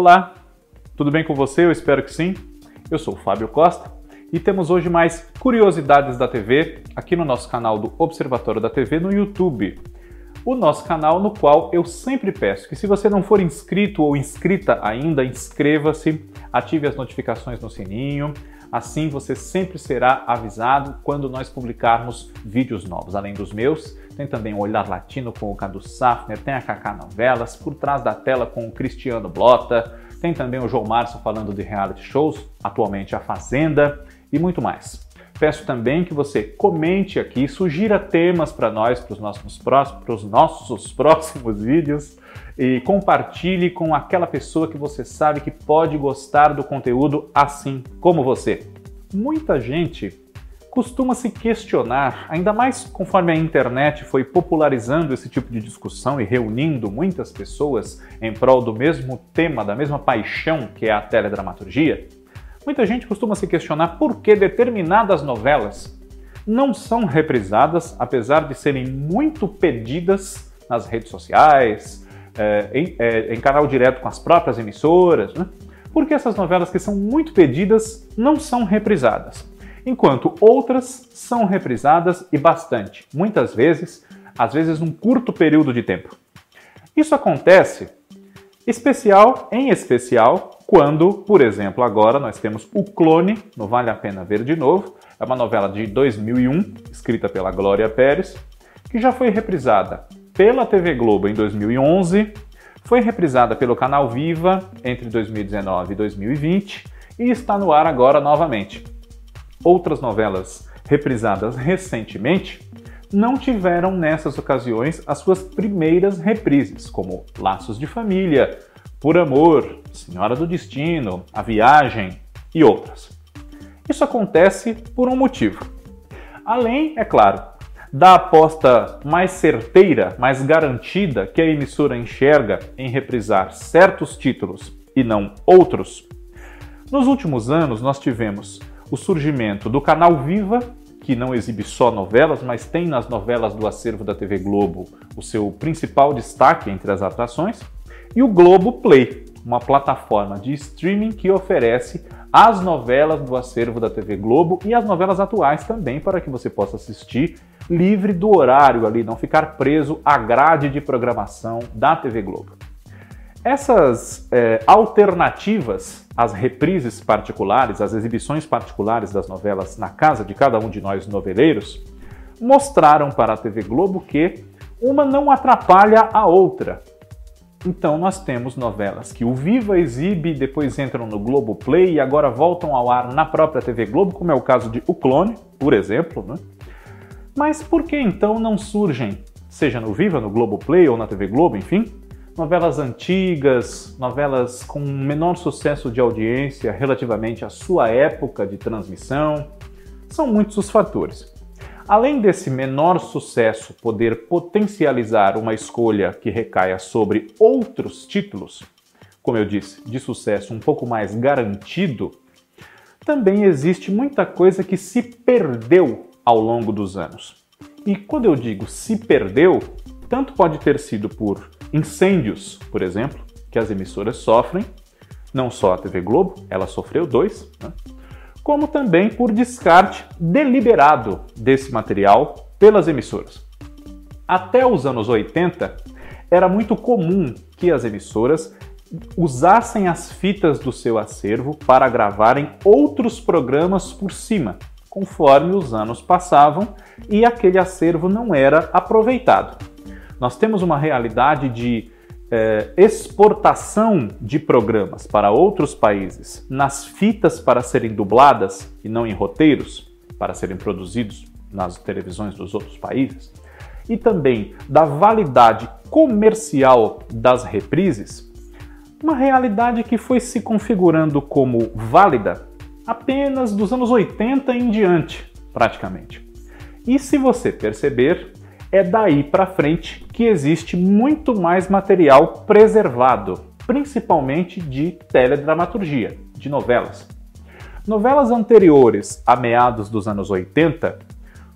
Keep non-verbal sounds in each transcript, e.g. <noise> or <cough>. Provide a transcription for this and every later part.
Olá, tudo bem com você? Eu espero que sim. Eu sou o Fábio Costa e temos hoje mais curiosidades da TV aqui no nosso canal do Observatório da TV no YouTube. O nosso canal no qual eu sempre peço que se você não for inscrito ou inscrita ainda, inscreva-se, ative as notificações no sininho, assim você sempre será avisado quando nós publicarmos vídeos novos. Além dos meus, tem também o Olhar Latino com o Cadu Safner, tem a Kaká Novelas, por trás da tela com o Cristiano Blota, tem também o João Márcio falando de reality shows, atualmente A Fazenda e muito mais. Peço também que você comente aqui, sugira temas para nós, para os nossos, próximos, nossos <laughs> próximos vídeos e compartilhe com aquela pessoa que você sabe que pode gostar do conteúdo assim como você. Muita gente costuma se questionar, ainda mais conforme a internet foi popularizando esse tipo de discussão e reunindo muitas pessoas em prol do mesmo tema, da mesma paixão que é a teledramaturgia. Muita gente costuma se questionar por que determinadas novelas não são reprisadas, apesar de serem muito pedidas nas redes sociais, é, em, é, em, canal direto com as próprias emissoras. Né? Por que essas novelas que são muito pedidas não são reprisadas? enquanto outras são reprisadas e bastante, muitas vezes, às vezes num curto período de tempo. Isso acontece especial em especial quando, por exemplo, agora nós temos O Clone, no Vale a Pena Ver de Novo, é uma novela de 2001, escrita pela Glória Pérez, que já foi reprisada pela TV Globo em 2011, foi reprisada pelo canal Viva entre 2019 e 2020 e está no ar agora novamente. Outras novelas reprisadas recentemente não tiveram nessas ocasiões as suas primeiras reprises, como Laços de Família, Por Amor, Senhora do Destino, A Viagem e outras. Isso acontece por um motivo. Além, é claro, da aposta mais certeira, mais garantida que a emissora enxerga em reprisar certos títulos e não outros, nos últimos anos nós tivemos o surgimento do canal Viva, que não exibe só novelas, mas tem nas novelas do acervo da TV Globo o seu principal destaque entre as atrações, e o Globo Play, uma plataforma de streaming que oferece as novelas do acervo da TV Globo e as novelas atuais também para que você possa assistir livre do horário ali, não ficar preso à grade de programação da TV Globo. Essas é, alternativas às reprises particulares, às exibições particulares das novelas na casa de cada um de nós noveleiros, mostraram para a TV Globo que uma não atrapalha a outra. Então nós temos novelas que o Viva exibe, depois entram no Globo Play e agora voltam ao ar na própria TV Globo, como é o caso de O Clone, por exemplo. Né? Mas por que então não surgem, seja no Viva, no Globo Play ou na TV Globo, enfim, novelas antigas, novelas com menor sucesso de audiência relativamente à sua época de transmissão. São muitos os fatores. Além desse menor sucesso poder potencializar uma escolha que recaia sobre outros títulos, como eu disse, de sucesso um pouco mais garantido, também existe muita coisa que se perdeu ao longo dos anos. E quando eu digo se perdeu, tanto pode ter sido por incêndios, por exemplo, que as emissoras sofrem, não só a TV Globo, ela sofreu dois, né? Como também por descarte deliberado desse material pelas emissoras. Até os anos 80, era muito comum que as emissoras usassem as fitas do seu acervo para gravarem outros programas por cima, conforme os anos passavam e aquele acervo não era aproveitado. Nós temos uma realidade de é, exportação de programas para outros países nas fitas para serem dubladas e não em roteiros para serem produzidos nas televisões dos outros países, e também da validade comercial das reprises, uma realidade que foi se configurando como válida apenas dos anos 80 em diante, praticamente. E se você perceber, é daí para frente que existe muito mais material preservado, principalmente de teledramaturgia, de novelas. Novelas anteriores a meados dos anos 80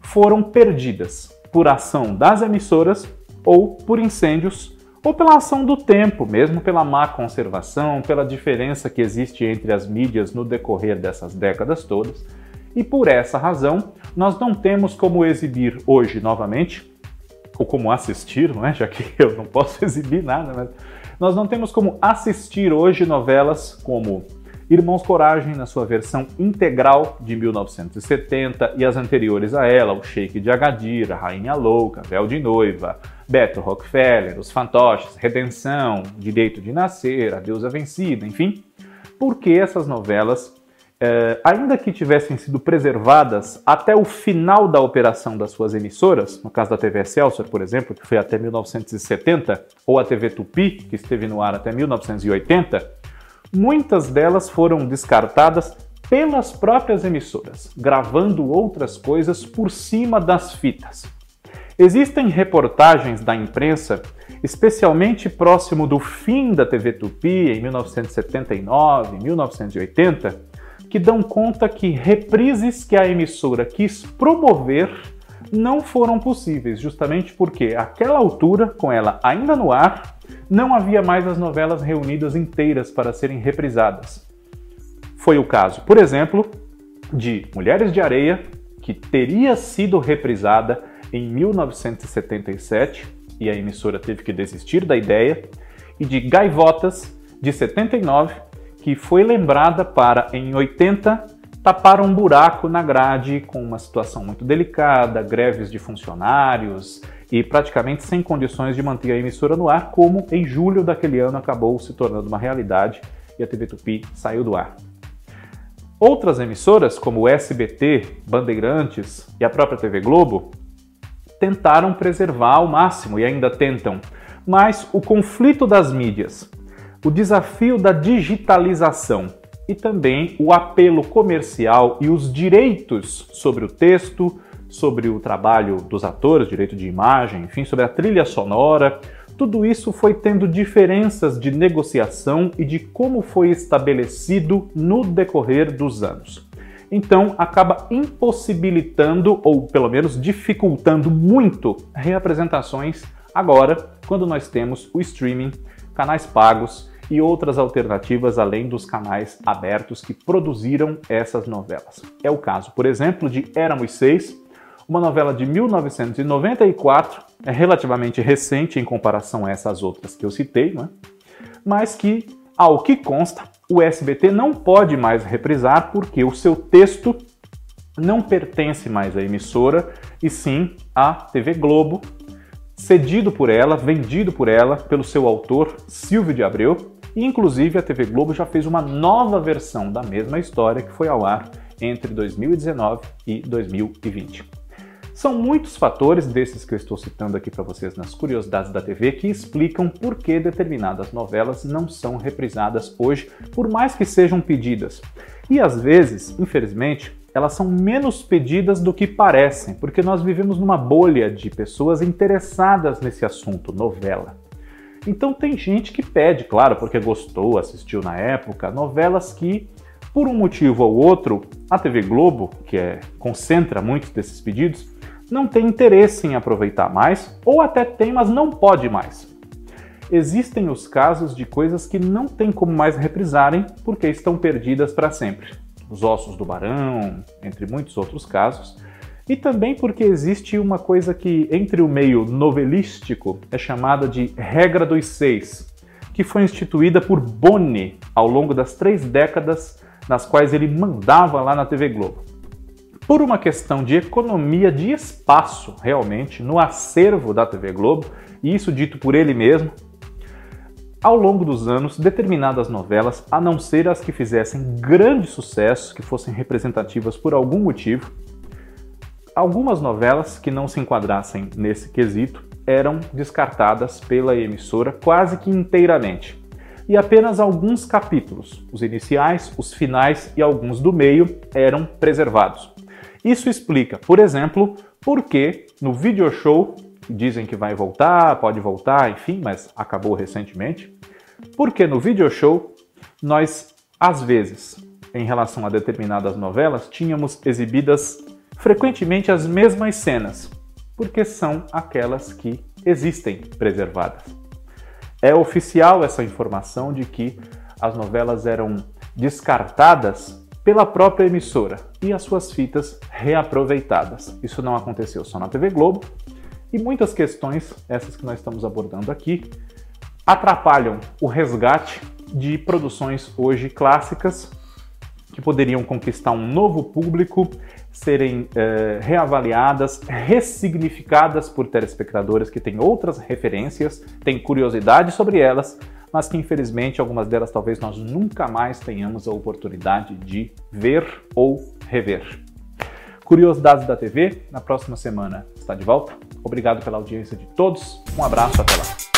foram perdidas por ação das emissoras ou por incêndios ou pela ação do tempo, mesmo pela má conservação, pela diferença que existe entre as mídias no decorrer dessas décadas todas. E por essa razão, nós não temos como exibir hoje novamente, ou como assistir, não é? já que <laughs> eu não posso exibir nada, mas nós não temos como assistir hoje novelas como Irmãos Coragem na sua versão integral de 1970 e as anteriores a ela, O Sheik de Agadir, A Rainha Louca, Véu de Noiva, Beto Rockefeller, Os Fantoches, Redenção, Direito de Nascer, A Deusa Vencida, enfim, porque essas novelas, eh, ainda que tivessem sido preservadas até o final da operação das suas emissoras, no caso da TV Excelsior, por exemplo, que foi até 1970, ou a TV Tupi, que esteve no ar até 1980, muitas delas foram descartadas pelas próprias emissoras, gravando outras coisas por cima das fitas. Existem reportagens da imprensa, especialmente próximo do fim da TV Tupi, em 1979, 1980, que dão conta que reprises que a emissora quis promover não foram possíveis, justamente porque, àquela altura, com ela ainda no ar, não havia mais as novelas reunidas inteiras para serem reprisadas. Foi o caso, por exemplo, de Mulheres de Areia, que teria sido reprisada em 1977 e a emissora teve que desistir da ideia, e de Gaivotas, de 79, que foi lembrada para, em 80, tapar um buraco na grade com uma situação muito delicada, greves de funcionários e praticamente sem condições de manter a emissora no ar, como em julho daquele ano acabou se tornando uma realidade e a TV Tupi saiu do ar. Outras emissoras, como o SBT, Bandeirantes e a própria TV Globo, tentaram preservar ao máximo e ainda tentam, mas o conflito das mídias, o desafio da digitalização e também o apelo comercial e os direitos sobre o texto, sobre o trabalho dos atores, direito de imagem, enfim, sobre a trilha sonora. Tudo isso foi tendo diferenças de negociação e de como foi estabelecido no decorrer dos anos. Então, acaba impossibilitando, ou pelo menos dificultando muito, reapresentações agora, quando nós temos o streaming, canais pagos e outras alternativas além dos canais abertos que produziram essas novelas. É o caso, por exemplo, de Éramos Seis, uma novela de 1994, é relativamente recente em comparação a essas outras que eu citei, né? mas que, ao que consta, o SBT não pode mais reprisar porque o seu texto não pertence mais à emissora e sim à TV Globo, cedido por ela, vendido por ela, pelo seu autor Silvio de Abreu, inclusive a TV Globo já fez uma nova versão da mesma história que foi ao ar entre 2019 e 2020. São muitos fatores desses que eu estou citando aqui para vocês nas curiosidades da TV que explicam por que determinadas novelas não são reprisadas hoje, por mais que sejam pedidas. E às vezes, infelizmente, elas são menos pedidas do que parecem, porque nós vivemos numa bolha de pessoas interessadas nesse assunto, novela. Então tem gente que pede, claro, porque gostou, assistiu na época, novelas que, por um motivo ou outro, a TV Globo, que é, concentra muitos desses pedidos, não tem interesse em aproveitar mais, ou até tem, mas não pode mais. Existem os casos de coisas que não tem como mais reprisarem porque estão perdidas para sempre. Os ossos do barão, entre muitos outros casos, e também porque existe uma coisa que, entre o meio novelístico, é chamada de regra dos seis, que foi instituída por Boni ao longo das três décadas nas quais ele mandava lá na TV Globo. Por uma questão de economia de espaço, realmente, no acervo da TV Globo, e isso dito por ele mesmo, ao longo dos anos, determinadas novelas, a não ser as que fizessem grande sucesso, que fossem representativas por algum motivo, Algumas novelas que não se enquadrassem nesse quesito eram descartadas pela emissora quase que inteiramente. E apenas alguns capítulos, os iniciais, os finais e alguns do meio, eram preservados. Isso explica, por exemplo, por que no video show, dizem que vai voltar, pode voltar, enfim, mas acabou recentemente, porque no video show nós, às vezes, em relação a determinadas novelas, tínhamos exibidas frequentemente as mesmas cenas, porque são aquelas que existem preservadas. É oficial essa informação de que as novelas eram descartadas pela própria emissora e as suas fitas reaproveitadas. Isso não aconteceu só na TV Globo e muitas questões, essas que nós estamos abordando aqui, atrapalham o resgate de produções hoje clássicas que poderiam conquistar um novo público, serem eh, reavaliadas, ressignificadas por telespectadores que têm outras referências, têm curiosidade sobre elas, mas que infelizmente algumas delas talvez nós nunca mais tenhamos a oportunidade de ver ou rever. Curiosidades da TV, na próxima semana está de volta. Obrigado pela audiência de todos, um abraço, até lá.